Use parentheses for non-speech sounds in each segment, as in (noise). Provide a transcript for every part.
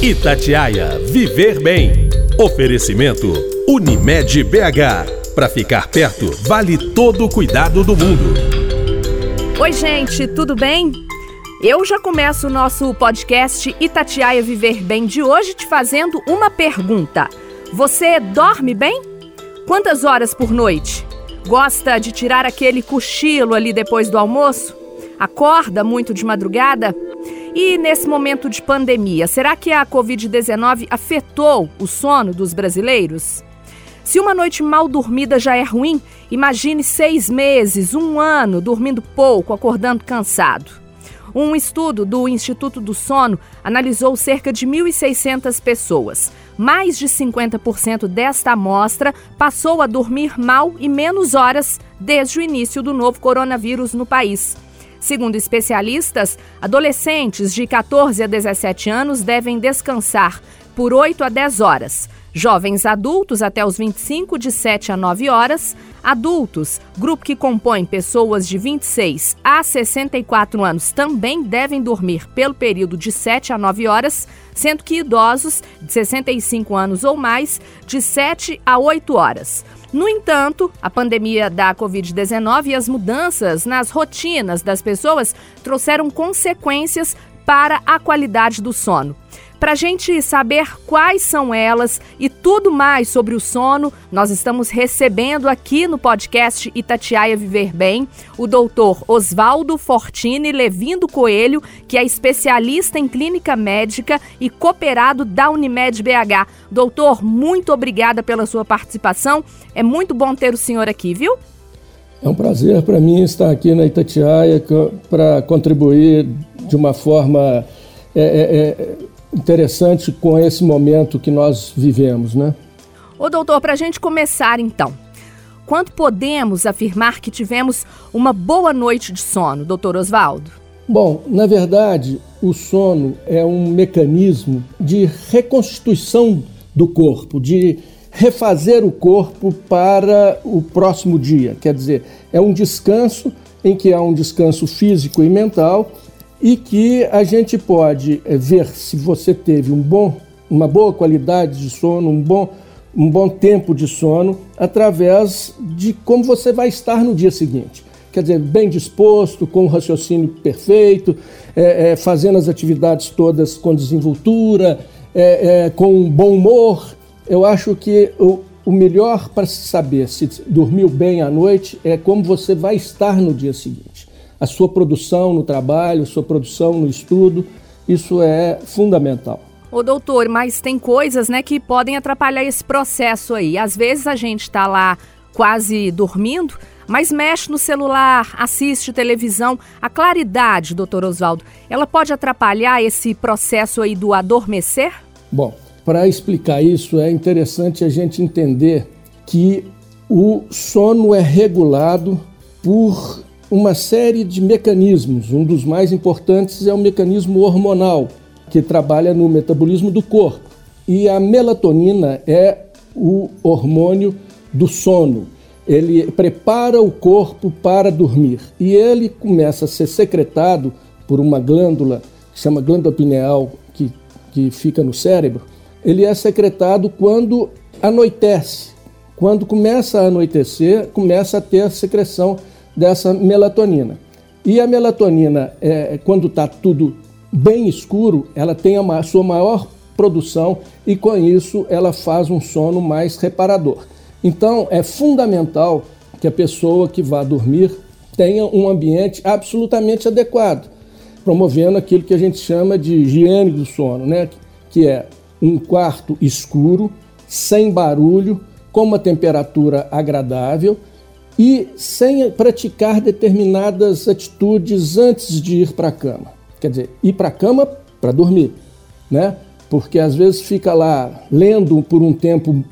Itatiaia Viver Bem. Oferecimento Unimed BH. Para ficar perto, vale todo o cuidado do mundo. Oi, gente, tudo bem? Eu já começo o nosso podcast Itatiaia Viver Bem de hoje te fazendo uma pergunta. Você dorme bem? Quantas horas por noite? Gosta de tirar aquele cochilo ali depois do almoço? Acorda muito de madrugada? E nesse momento de pandemia, será que a Covid-19 afetou o sono dos brasileiros? Se uma noite mal dormida já é ruim, imagine seis meses, um ano dormindo pouco, acordando cansado. Um estudo do Instituto do Sono analisou cerca de 1.600 pessoas. Mais de 50% desta amostra passou a dormir mal e menos horas desde o início do novo coronavírus no país. Segundo especialistas, adolescentes de 14 a 17 anos devem descansar por 8 a 10 horas. Jovens adultos até os 25, de 7 a 9 horas. Adultos, grupo que compõe pessoas de 26 a 64 anos, também devem dormir pelo período de 7 a 9 horas, sendo que idosos de 65 anos ou mais, de 7 a 8 horas. No entanto, a pandemia da Covid-19 e as mudanças nas rotinas das pessoas trouxeram consequências para a qualidade do sono. Para a gente saber quais são elas e tudo mais sobre o sono, nós estamos recebendo aqui no podcast Itatiaia Viver Bem o doutor Oswaldo Fortini Levindo Coelho, que é especialista em clínica médica e cooperado da Unimed BH. Doutor, muito obrigada pela sua participação. É muito bom ter o senhor aqui, viu? É um prazer para mim estar aqui na Itatiaia para contribuir de uma forma. É, é, é interessante com esse momento que nós vivemos, né? Ô doutor, para a gente começar então, quanto podemos afirmar que tivemos uma boa noite de sono, doutor Oswaldo? Bom, na verdade, o sono é um mecanismo de reconstituição do corpo, de refazer o corpo para o próximo dia. Quer dizer, é um descanso em que há um descanso físico e mental e que a gente pode eh, ver se você teve um bom, uma boa qualidade de sono, um bom, um bom tempo de sono, através de como você vai estar no dia seguinte. Quer dizer, bem disposto, com o raciocínio perfeito, é, é, fazendo as atividades todas com desenvoltura, é, com um bom humor. Eu acho que o, o melhor para se saber se dormiu bem à noite é como você vai estar no dia seguinte a sua produção no trabalho, sua produção no estudo. Isso é fundamental. Ô doutor, mas tem coisas né, que podem atrapalhar esse processo aí. Às vezes a gente está lá quase dormindo, mas mexe no celular, assiste televisão. A claridade, doutor Oswaldo, ela pode atrapalhar esse processo aí do adormecer? Bom, para explicar isso é interessante a gente entender que o sono é regulado por uma série de mecanismos. Um dos mais importantes é o mecanismo hormonal, que trabalha no metabolismo do corpo. E a melatonina é o hormônio do sono. Ele prepara o corpo para dormir e ele começa a ser secretado por uma glândula que chama glândula pineal, que, que fica no cérebro. Ele é secretado quando anoitece. Quando começa a anoitecer, começa a ter a secreção dessa melatonina. E a melatonina, é, quando está tudo bem escuro, ela tem a sua maior produção e com isso ela faz um sono mais reparador. Então é fundamental que a pessoa que vá dormir tenha um ambiente absolutamente adequado, promovendo aquilo que a gente chama de higiene do sono, né? que é um quarto escuro, sem barulho, com uma temperatura agradável e sem praticar determinadas atitudes antes de ir para a cama. Quer dizer, ir para a cama para dormir, né? Porque às vezes fica lá lendo por um tempo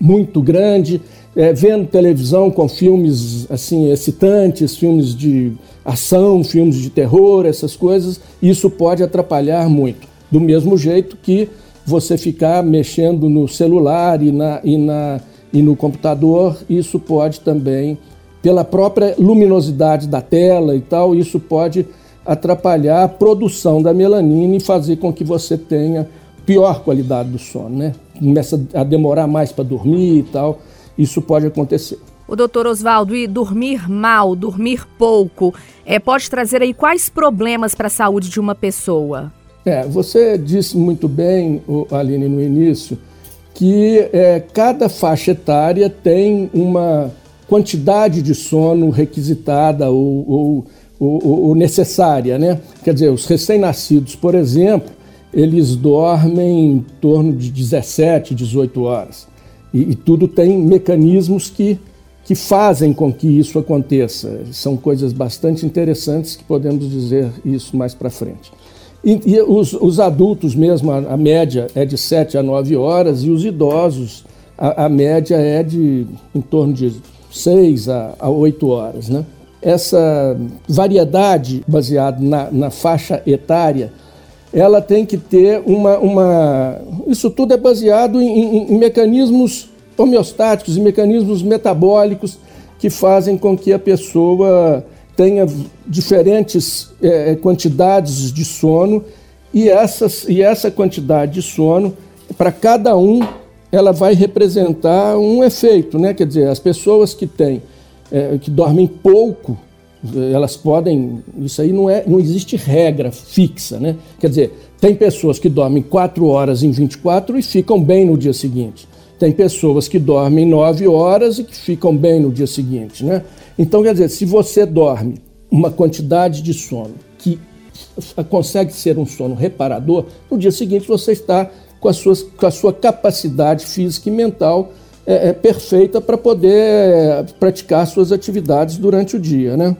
muito grande, é, vendo televisão com filmes assim excitantes, filmes de ação, filmes de terror, essas coisas, isso pode atrapalhar muito. Do mesmo jeito que você ficar mexendo no celular e, na, e, na, e no computador, isso pode também pela própria luminosidade da tela e tal, isso pode atrapalhar a produção da melanina e fazer com que você tenha pior qualidade do sono, né? Começa a demorar mais para dormir e tal. Isso pode acontecer. O doutor Oswaldo, e dormir mal, dormir pouco, é, pode trazer aí quais problemas para a saúde de uma pessoa? É, você disse muito bem, Aline, no início, que é, cada faixa etária tem uma quantidade de sono requisitada ou, ou, ou, ou necessária, né? Quer dizer, os recém-nascidos, por exemplo, eles dormem em torno de 17, 18 horas. E, e, tudo tem mecanismos que, que fazem com que isso aconteça. São coisas bastante interessantes que podemos dizer isso mais para frente. E, e os, os, adultos mesmo, a, a, média é de 7 a 9 horas, e os idosos, a, a média é de em torno de 6 a, a 8 horas. Né? Essa variedade baseada na, na faixa etária, ela tem que ter uma. uma isso tudo é baseado em, em, em mecanismos homeostáticos, em mecanismos metabólicos que fazem com que a pessoa tenha diferentes é, quantidades de sono e, essas, e essa quantidade de sono, para cada um, ela vai representar um efeito, né? Quer dizer, as pessoas que têm, é, que dormem pouco, elas podem. Isso aí não, é, não existe regra fixa, né? Quer dizer, tem pessoas que dormem 4 horas em 24 e ficam bem no dia seguinte. Tem pessoas que dormem 9 horas e que ficam bem no dia seguinte, né? Então, quer dizer, se você dorme uma quantidade de sono que consegue ser um sono reparador, no dia seguinte você está com, suas, com a sua capacidade física e mental é, é perfeita para poder praticar suas atividades durante o dia, né?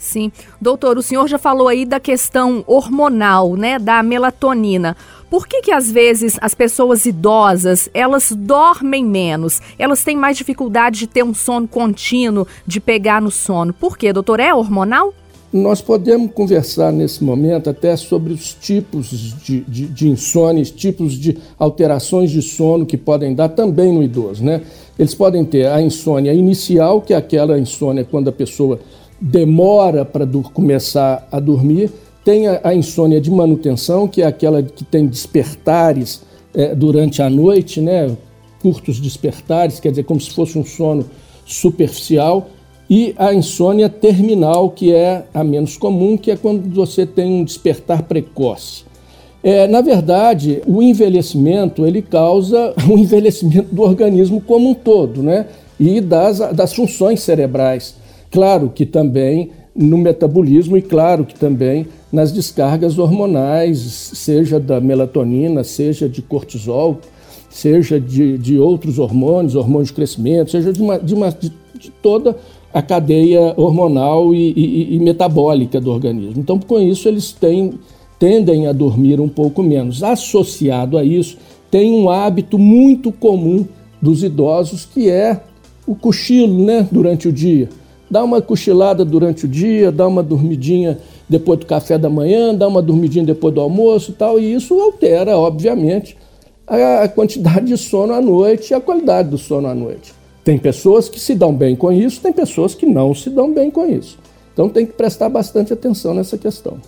Sim. Doutor, o senhor já falou aí da questão hormonal, né, da melatonina. Por que que às vezes as pessoas idosas, elas dormem menos? Elas têm mais dificuldade de ter um sono contínuo, de pegar no sono. Por quê, doutor? É hormonal? Nós podemos conversar nesse momento até sobre os tipos de, de, de insônia, tipos de alterações de sono que podem dar também no idoso, né? Eles podem ter a insônia inicial, que é aquela insônia quando a pessoa demora para começar a dormir, tem a, a, insônia de manutenção, que é aquela que tem despertares é, durante a noite, né? curtos despertares, quer dizer, como se fosse um sono superficial, e a insônia terminal, que é a menos comum, que é quando você tem um despertar precoce. É, na verdade, o envelhecimento ele causa (laughs) o envelhecimento do organismo como um todo, né? E das, das funções cerebrais. Claro que também no metabolismo e, claro, que também nas descargas hormonais, seja da melatonina, seja de cortisol, seja de, de outros hormônios, hormônios de crescimento, seja de, uma, de, uma, de, de toda a cadeia hormonal e, e, e, metabólica do organismo. Então, com isso, eles têm, tendem a dormir um pouco menos. Associado a isso, tem um hábito muito comum dos idosos que é o cochilo né, durante o dia dá uma cochilada durante o dia, dá uma dormidinha depois do café da manhã, dá uma dormidinha depois do almoço e tal, e isso altera, obviamente, a quantidade de sono à noite e a qualidade do sono à noite. Tem pessoas que se dão bem com isso, tem pessoas que não se dão bem com isso. Então tem que prestar bastante atenção nessa questão.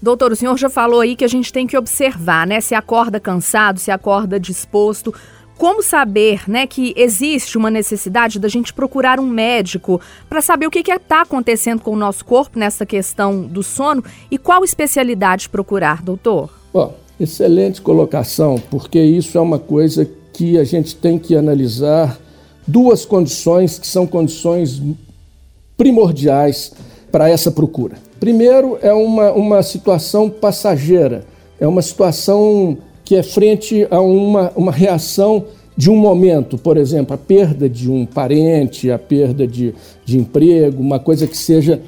Doutor, o senhor já falou aí que a gente tem que observar, né? Se acorda cansado, se acorda disposto. Como saber né, que existe uma necessidade da gente procurar um médico para saber o que está acontecendo com o nosso corpo nessa questão do sono e qual especialidade procurar, doutor? Bom, excelente colocação, porque isso é uma coisa que a gente tem que analisar duas condições que são condições primordiais para essa procura. Primeiro, é uma, uma situação passageira, é uma situação que é frente a uma, uma reação de um momento, por exemplo, a perda de um parente, a perda de, de emprego, uma coisa que seja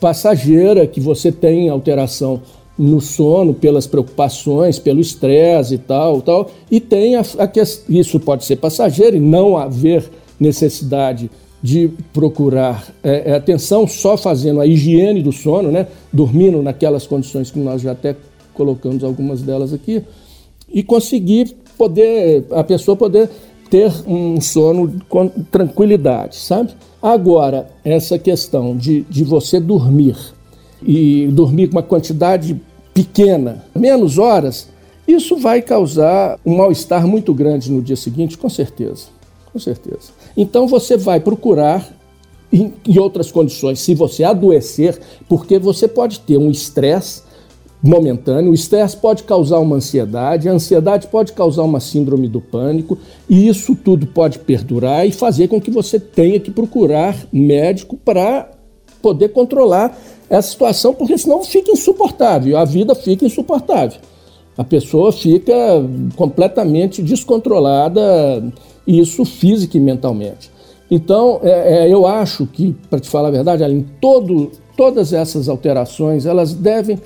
passageira, que você tem alteração no sono pelas preocupações, pelo estresse e tal, tal, e tem a, a que isso pode ser passageiro e não haver necessidade de procurar é, é, atenção só fazendo a higiene do sono, né, dormindo naquelas condições que nós já até colocamos algumas delas aqui, e conseguir poder, a pessoa poder ter um sono com tranquilidade, sabe? Agora, essa questão de, de você dormir e dormir com uma quantidade pequena, menos horas, Isso vai causar um mal-estar muito grande no dia seguinte, com certeza. Com certeza. Então você vai procurar em, em outras condições, se você adoecer, porque você pode ter um estresse momentâneo, o estresse pode causar uma ansiedade, a ansiedade pode causar uma síndrome do pânico, e isso tudo pode perdurar e fazer com que você tenha que procurar médico para poder controlar essa situação, porque senão fica insuportável, a vida fica insuportável. A pessoa fica completamente descontrolada, isso física e mentalmente. Então, é, é, eu acho que, para te falar a verdade, Aline, todo, todas essas alterações, elas devem.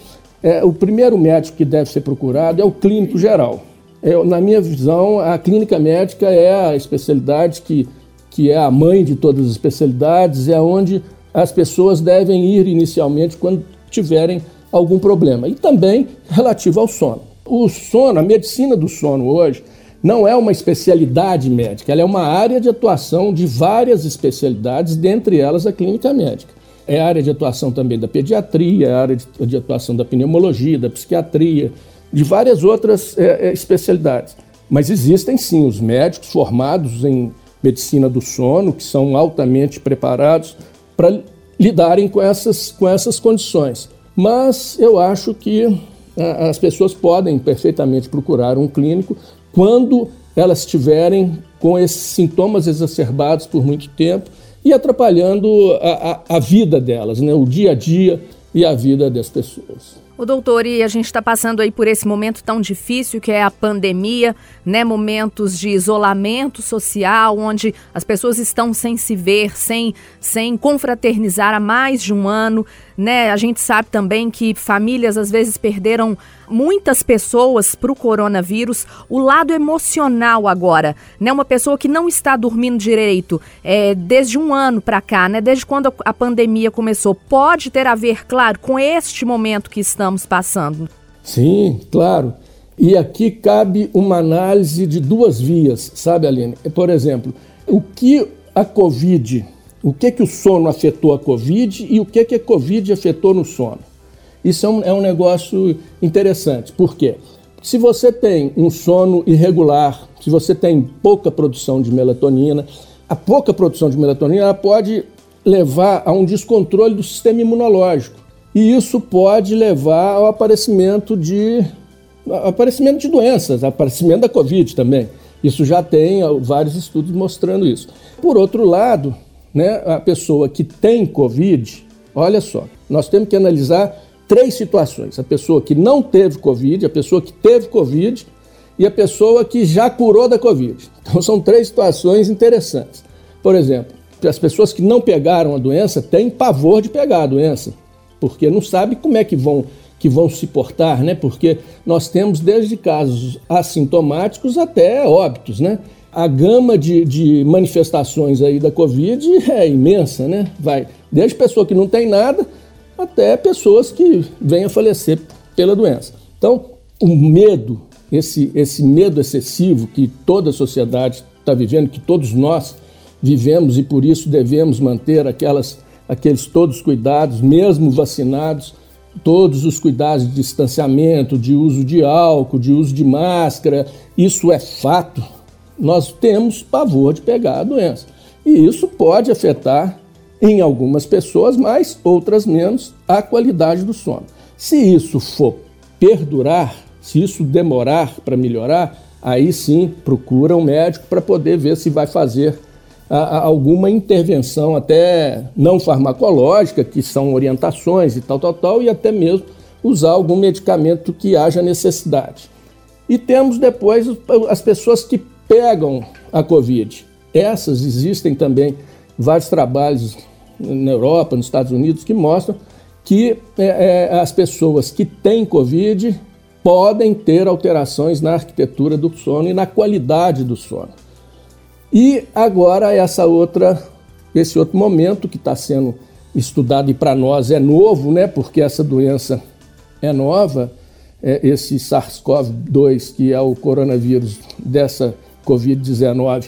É, o primeiro médico que deve ser procurado é o clínico geral. É, na minha visão, a clínica médica é a especialidade que, que é a mãe de todas as especialidades, é onde as pessoas devem ir inicialmente quando tiverem algum problema. E também relativo ao sono. O sono, a medicina do sono hoje, não é uma especialidade médica, ela é uma área de atuação de várias especialidades, dentre elas a clínica médica. É área de atuação também da pediatria, é área de, de atuação da pneumologia, da psiquiatria, de várias outras é, é, especialidades. Mas existem sim os médicos formados em medicina do sono, que são altamente preparados para lidarem com essas, com essas condições. Mas eu acho que a, as pessoas podem perfeitamente procurar um clínico quando elas estiverem com esses sintomas exacerbados por muito tempo e atrapalhando a, a, a vida delas, né? o dia a dia e a vida das pessoas. O doutor, e a gente está passando aí por esse momento tão difícil que é a pandemia, né? Momentos de isolamento social, onde as pessoas estão sem se ver, sem, sem confraternizar há mais de um ano, né? A gente sabe também que famílias às vezes perderam muitas pessoas para o coronavírus. O lado emocional agora, né? Uma pessoa que não está dormindo direito é, desde um ano para cá, né? Desde quando a pandemia começou, pode ter a ver, claro, com este momento que estamos passando. Sim, claro. E aqui cabe uma análise de duas vias, sabe, Aline? Por exemplo, o que a Covid, o que que o sono afetou a Covid e o que que a Covid afetou no sono? Isso é um, é um negócio interessante. Por quê? Se você tem um sono irregular, se você tem pouca produção de melatonina, a pouca produção de melatonina pode levar a um descontrole do sistema imunológico. E isso pode levar ao aparecimento de aparecimento de doenças, aparecimento da Covid também. Isso já tem vários estudos mostrando isso. Por outro lado, né, a pessoa que tem Covid, olha só, nós temos que analisar três situações: a pessoa que não teve Covid, a pessoa que teve Covid e a pessoa que já curou da Covid. Então são três situações interessantes. Por exemplo, as pessoas que não pegaram a doença têm pavor de pegar a doença, porque não sabem como é que vão que vão se portar, né? Porque nós temos desde casos assintomáticos até óbitos, né? A gama de, de manifestações aí da Covid é imensa, né? Vai desde pessoa que não tem nada até pessoas que venham a falecer pela doença. Então, o medo, esse, esse medo excessivo que toda a sociedade está vivendo, que todos nós vivemos e por isso devemos manter aquelas, aqueles todos os cuidados, mesmo vacinados, todos os cuidados de distanciamento, de uso de álcool, de uso de máscara, isso é fato. Nós temos pavor de pegar a doença. E isso pode afetar em algumas pessoas mais, outras menos, a qualidade do sono. Se isso for perdurar, se isso demorar para melhorar, aí sim procura um médico para poder ver se vai fazer a, a, alguma intervenção, até não farmacológica, que são orientações e tal, tal, tal, e até mesmo usar algum medicamento que haja necessidade. E temos depois as pessoas que pegam a Covid. Essas existem também vários trabalhos na Europa, nos Estados Unidos, que mostram que é, é, as pessoas que têm Covid podem ter alterações na arquitetura do sono e na qualidade do sono. E agora essa outra, esse outro momento que está sendo estudado e para nós é novo, né? Porque essa doença é nova, é esse SARS-CoV-2 que é o coronavírus dessa Covid-19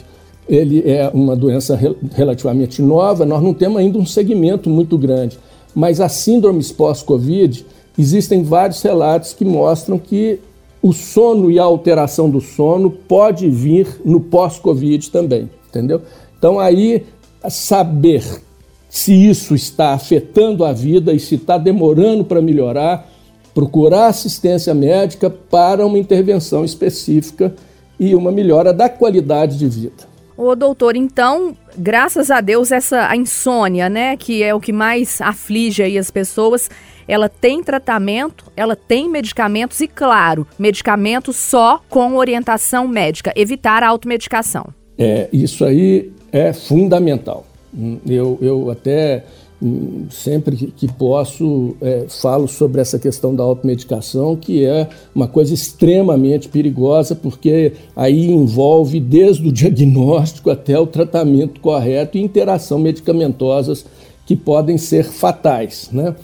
ele é uma doença relativamente nova, nós não temos ainda um segmento muito grande. Mas as síndromes pós-Covid, existem vários relatos que mostram que o sono e a alteração do sono pode vir no pós-Covid também, entendeu? Então aí saber se isso está afetando a vida e se está demorando para melhorar, procurar assistência médica para uma intervenção específica e uma melhora da qualidade de vida. Ô, doutor, então, graças a Deus, essa a insônia, né, que é o que mais aflige aí as pessoas, ela tem tratamento, ela tem medicamentos e, claro, medicamentos só com orientação médica, evitar a automedicação. É, isso aí é fundamental. Eu, eu até sempre que posso é, falo sobre essa questão da automedicação, que é uma coisa extremamente perigosa, porque aí envolve desde o (laughs) diagnóstico até o tratamento correto e interação medicamentosas que podem ser fatais. Né?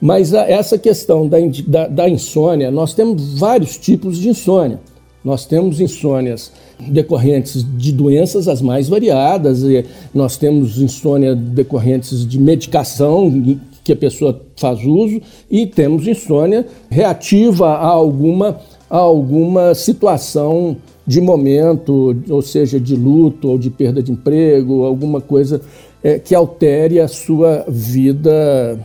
Mas a, essa questão da, da, da insônia, nós temos vários tipos de insônia. Nós temos insônias decorrentes de doenças as mais variadas, nós temos insônia decorrentes de medicação que a pessoa faz uso e temos insônia reativa a alguma, a alguma situação de momento, ou seja, de luto ou de perda de emprego, alguma coisa é, que altere a sua vida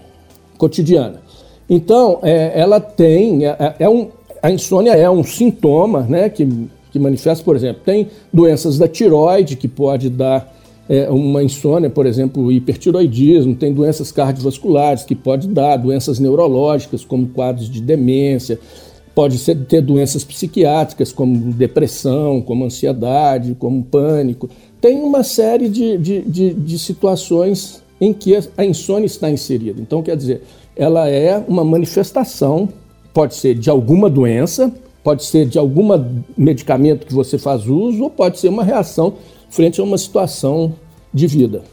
cotidiana. Então, é, ela tem, é, é um, a insônia é um sintoma né, que, que manifesta, por exemplo, tem doenças da tiroide que pode dar é, uma insônia, por exemplo, hipertiroidismo, tem doenças cardiovasculares que pode dar, doenças neurológicas como quadros de demência, pode ser, ter doenças psiquiátricas como depressão, como ansiedade, como pânico. Tem uma série de, de, de, de situações em que a insônia está inserida. Então, quer dizer, ela é uma manifestação pode ser de alguma doença, pode ser de algum medicamento que você faz uso, ou pode ser uma reação frente a uma situação de vida.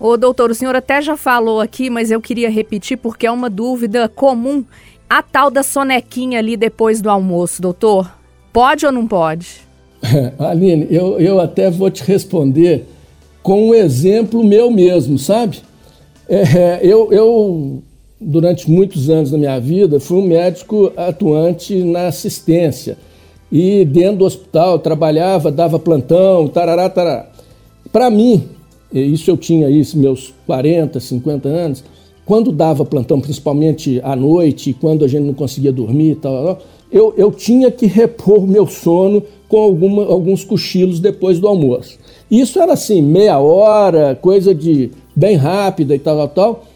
Ô, doutor, o senhor até já falou aqui, mas eu queria repetir porque é uma dúvida comum. A tal da sonequinha ali depois do almoço, doutor, pode ou não pode? (laughs) Aline, eu, eu até vou te responder com um exemplo meu mesmo, sabe? É, eu, eu durante muitos anos da minha vida, fui um médico atuante na assistência. E dentro do hospital trabalhava, dava plantão, tarará, tarará. Para mim, isso eu tinha isso, meus 40, 50 anos, quando dava plantão, principalmente à noite, quando a gente não conseguia dormir e tal, eu, eu tinha que repor o meu sono com alguma, alguns cochilos depois do almoço. Isso era assim, meia hora, coisa de bem rápida e tal, tal, tal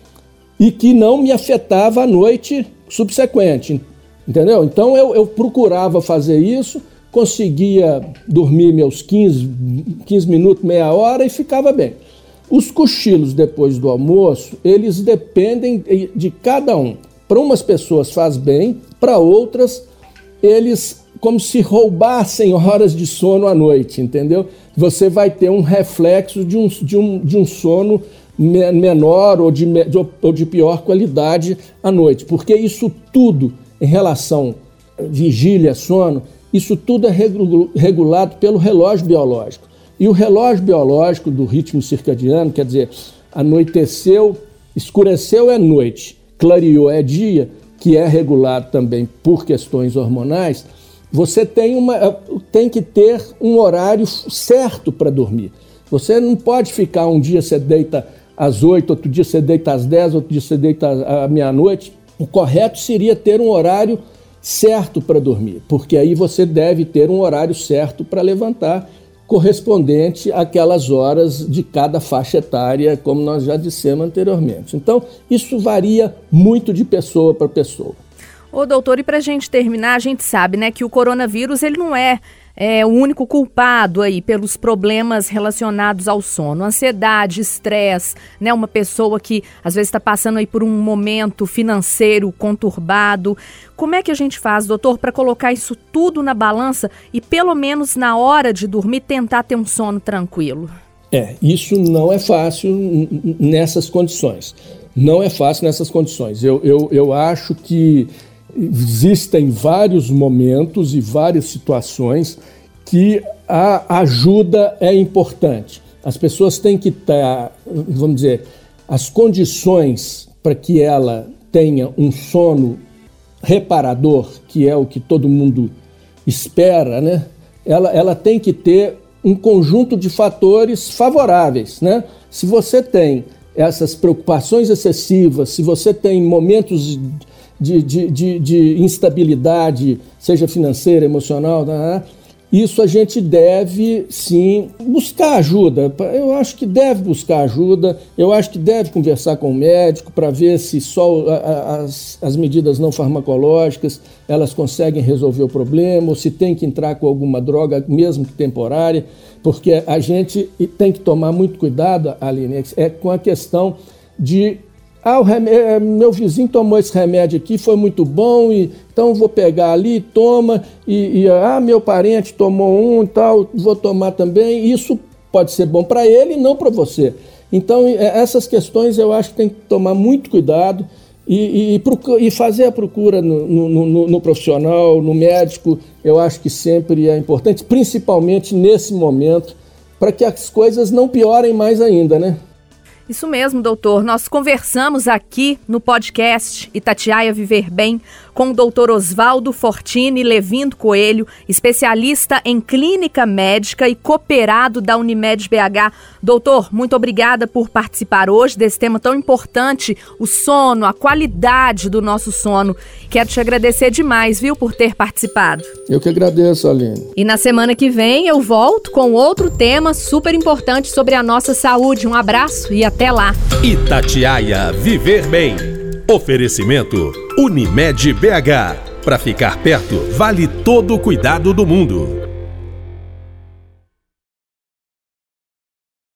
e que não me afetava a noite subsequente, entendeu? Então eu, eu procurava fazer isso, conseguia dormir meus 15, 15 minutos, meia hora e ficava bem. Os cochilos depois do almoço, eles dependem de cada um. Para umas pessoas faz bem, para outras eles como se roubassem horas de sono à noite, entendeu? Você vai ter um reflexo de um, de um, de um sono menor ou de, ou de pior qualidade à noite, porque isso tudo em relação vigília, sono, isso tudo é regulado pelo relógio biológico. E o relógio biológico do ritmo circadiano, quer dizer, anoiteceu, escureceu é noite, clareou é dia, que é regulado também por questões hormonais, você tem, uma, tem que ter um horário certo para dormir. Você não pode ficar um dia, você deita às 8, outro dia você deita às 10, outro dia você deita à meia-noite. O correto seria ter um horário certo para dormir, porque aí você deve ter um horário certo para levantar, correspondente àquelas horas de cada faixa etária, como nós já dissemos anteriormente. Então, isso varia muito de pessoa para pessoa. Ô doutor, e para a gente terminar, a gente sabe né, que o coronavírus ele não é é, o único culpado aí pelos problemas relacionados ao sono. Ansiedade, estresse, né? Uma pessoa que às vezes está passando aí por um momento financeiro conturbado. Como é que a gente faz, doutor, para colocar isso tudo na balança e pelo menos na hora de dormir tentar ter um sono tranquilo? É, isso não é fácil nessas condições. Não é fácil nessas condições. Eu, eu, eu acho que existem vários momentos e várias situações que a ajuda é importante. As pessoas têm que estar, vamos dizer, as condições para que ela tenha um sono reparador, que é o que todo mundo espera, né? Ela, ela tem que ter um conjunto de fatores favoráveis, né? Se você tem essas preocupações excessivas, se você tem momentos de, de, de, de instabilidade, seja financeira, emocional, né? Isso a gente deve sim buscar ajuda. Eu acho que deve buscar ajuda, eu acho que deve conversar com o médico para ver se só as, as medidas não farmacológicas elas conseguem resolver o problema, ou se tem que entrar com alguma droga, mesmo que temporária, porque a gente tem que tomar muito cuidado, Aline, é com a questão de ah, remédio, é, meu vizinho tomou esse remédio aqui, foi muito bom, e, então vou pegar ali, toma, e, e ah, meu parente tomou um e tal, vou tomar também. Isso pode ser bom para ele e não para você. Então, é, essas questões eu acho que tem que tomar muito cuidado e, e, e fazer a procura no, no, no, no, profissional, no médico, eu acho que sempre é importante, principalmente nesse momento, para que as coisas não piorem mais ainda, né? Isso mesmo, doutor. Nós conversamos aqui no podcast Itatiaia Viver Bem com o doutor Oswaldo Fortini Levindo Coelho, especialista em clínica médica e cooperado da Unimed BH. Doutor, muito obrigada por participar hoje desse tema tão importante, o sono, a qualidade do nosso sono. Quero te agradecer demais, viu, por ter participado. Eu que agradeço, Aline. E na semana que vem eu volto com outro tema super importante sobre a nossa saúde. Um abraço e até lá. Itatiaia Viver Bem. Oferecimento Unimed BH. Para ficar perto, vale todo o cuidado do mundo.